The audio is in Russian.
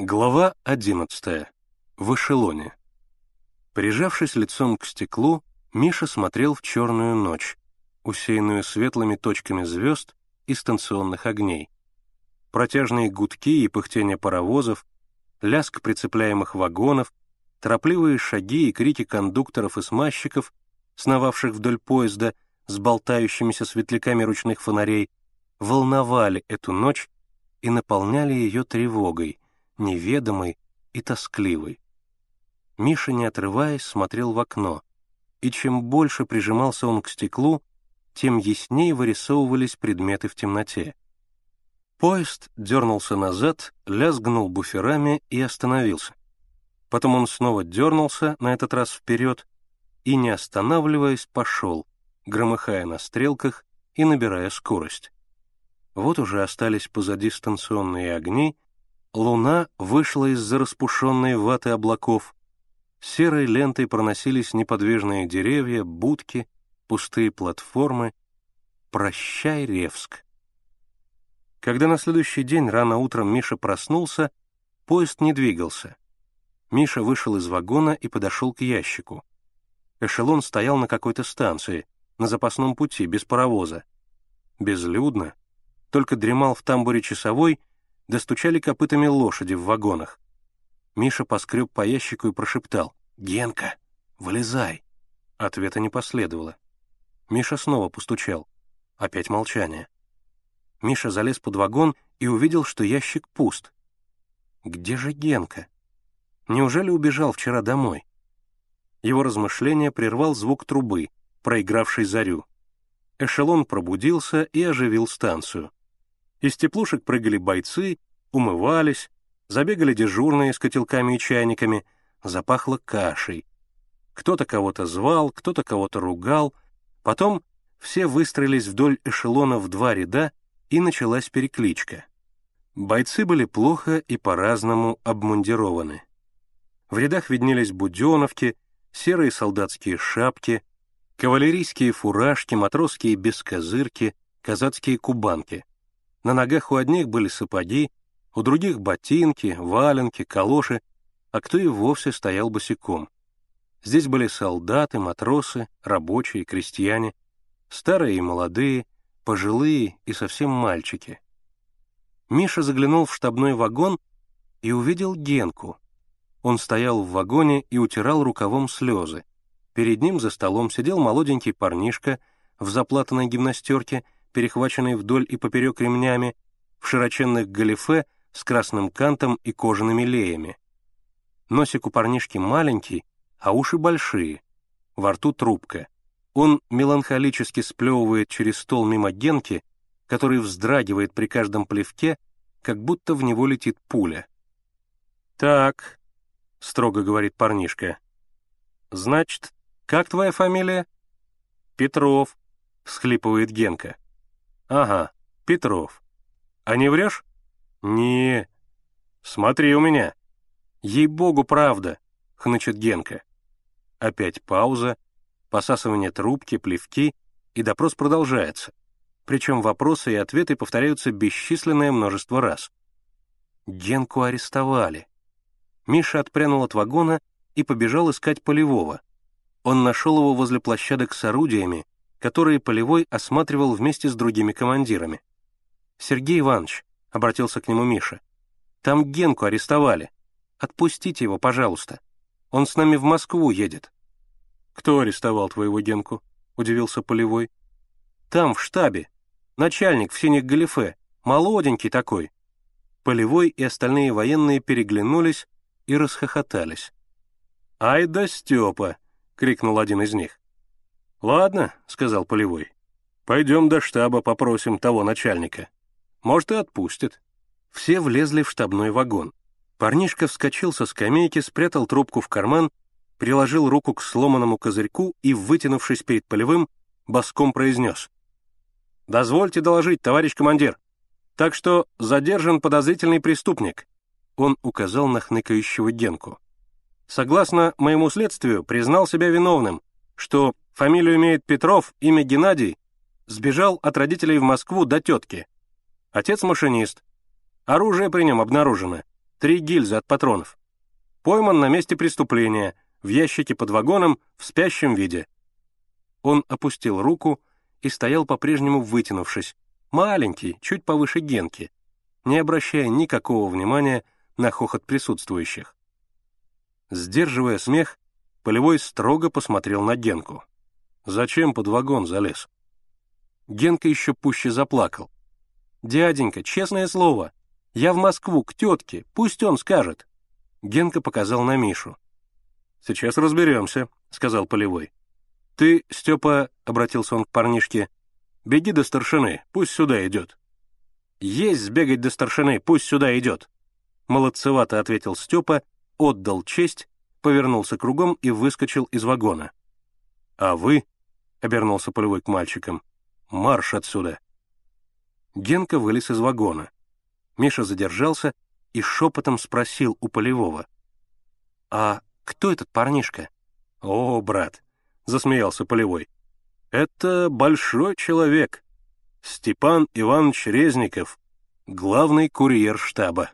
Глава 11. В эшелоне. Прижавшись лицом к стеклу, Миша смотрел в черную ночь, усеянную светлыми точками звезд и станционных огней. Протяжные гудки и пыхтение паровозов, лязг прицепляемых вагонов, торопливые шаги и крики кондукторов и смазчиков, сновавших вдоль поезда с болтающимися светляками ручных фонарей, волновали эту ночь и наполняли ее тревогой, неведомой и тоскливой. Миша, не отрываясь, смотрел в окно, и чем больше прижимался он к стеклу, тем яснее вырисовывались предметы в темноте. Поезд дернулся назад, лязгнул буферами и остановился. Потом он снова дернулся, на этот раз вперед, и, не останавливаясь, пошел, громыхая на стрелках и набирая скорость. Вот уже остались позади станционные огни, луна вышла из-за распушенной ваты облаков, серой лентой проносились неподвижные деревья, будки, пустые платформы. «Прощай, Ревск!» Когда на следующий день рано утром Миша проснулся, поезд не двигался. Миша вышел из вагона и подошел к ящику. Эшелон стоял на какой-то станции, на запасном пути, без паровоза. Безлюдно, только дремал в тамбуре часовой, достучали копытами лошади в вагонах. Миша поскреб по ящику и прошептал «Генка, вылезай!» Ответа не последовало. Миша снова постучал. Опять молчание. Миша залез под вагон и увидел, что ящик пуст. Где же Генка? Неужели убежал вчера домой? Его размышление прервал звук трубы, проигравшей зарю. Эшелон пробудился и оживил станцию. Из теплушек прыгали бойцы, умывались, забегали дежурные с котелками и чайниками, запахло кашей. Кто-то кого-то звал, кто-то кого-то ругал. Потом все выстроились вдоль эшелона в два ряда, и началась перекличка. Бойцы были плохо и по-разному обмундированы. В рядах виднелись буденовки, серые солдатские шапки, кавалерийские фуражки, матросские бескозырки, казацкие кубанки. На ногах у одних были сапоги, у других ботинки, валенки, калоши, а кто и вовсе стоял босиком. Здесь были солдаты, матросы, рабочие, крестьяне, старые и молодые, пожилые и совсем мальчики. Миша заглянул в штабной вагон и увидел Генку. Он стоял в вагоне и утирал рукавом слезы. Перед ним за столом сидел молоденький парнишка в заплатанной гимнастерке — перехваченный вдоль и поперек ремнями, в широченных галифе с красным кантом и кожаными леями. Носик у парнишки маленький, а уши большие, во рту трубка. Он меланхолически сплевывает через стол мимо Генки, который вздрагивает при каждом плевке, как будто в него летит пуля. «Так», — строго говорит парнишка, — «значит, как твоя фамилия?» «Петров», — схлипывает Генка. «Ага, Петров. А не врешь?» «Не. Смотри у меня». «Ей-богу, правда», — хнычет Генка. Опять пауза, посасывание трубки, плевки, и допрос продолжается. Причем вопросы и ответы повторяются бесчисленное множество раз. Генку арестовали. Миша отпрянул от вагона и побежал искать полевого. Он нашел его возле площадок с орудиями, которые Полевой осматривал вместе с другими командирами. «Сергей Иванович», — обратился к нему Миша, — «там Генку арестовали. Отпустите его, пожалуйста. Он с нами в Москву едет». «Кто арестовал твоего Генку?» — удивился Полевой. «Там, в штабе. Начальник в синих галифе. Молоденький такой». Полевой и остальные военные переглянулись и расхохотались. «Ай да Степа!» — крикнул один из них. «Ладно», — сказал Полевой. «Пойдем до штаба попросим того начальника. Может, и отпустит». Все влезли в штабной вагон. Парнишка вскочил со скамейки, спрятал трубку в карман, приложил руку к сломанному козырьку и, вытянувшись перед Полевым, боском произнес. «Дозвольте доложить, товарищ командир. Так что задержан подозрительный преступник». Он указал на хныкающего Генку. «Согласно моему следствию, признал себя виновным, что Фамилию имеет Петров, имя Геннадий. Сбежал от родителей в Москву до тетки. Отец машинист. Оружие при нем обнаружено. Три гильзы от патронов. Пойман на месте преступления, в ящике под вагоном, в спящем виде. Он опустил руку и стоял по-прежнему вытянувшись, маленький, чуть повыше Генки, не обращая никакого внимания на хохот присутствующих. Сдерживая смех, Полевой строго посмотрел на Генку. «Зачем под вагон залез?» Генка еще пуще заплакал. «Дяденька, честное слово, я в Москву, к тетке, пусть он скажет». Генка показал на Мишу. «Сейчас разберемся», — сказал Полевой. «Ты, Степа», — обратился он к парнишке, — «беги до старшины, пусть сюда идет». «Есть сбегать до старшины, пусть сюда идет», — молодцевато ответил Степа, отдал честь, повернулся кругом и выскочил из вагона. «А вы», — обернулся Полевой к мальчикам, — «марш отсюда». Генка вылез из вагона. Миша задержался и шепотом спросил у Полевого. «А кто этот парнишка?» «О, брат», — засмеялся Полевой, — «это большой человек. Степан Иванович Резников, главный курьер штаба».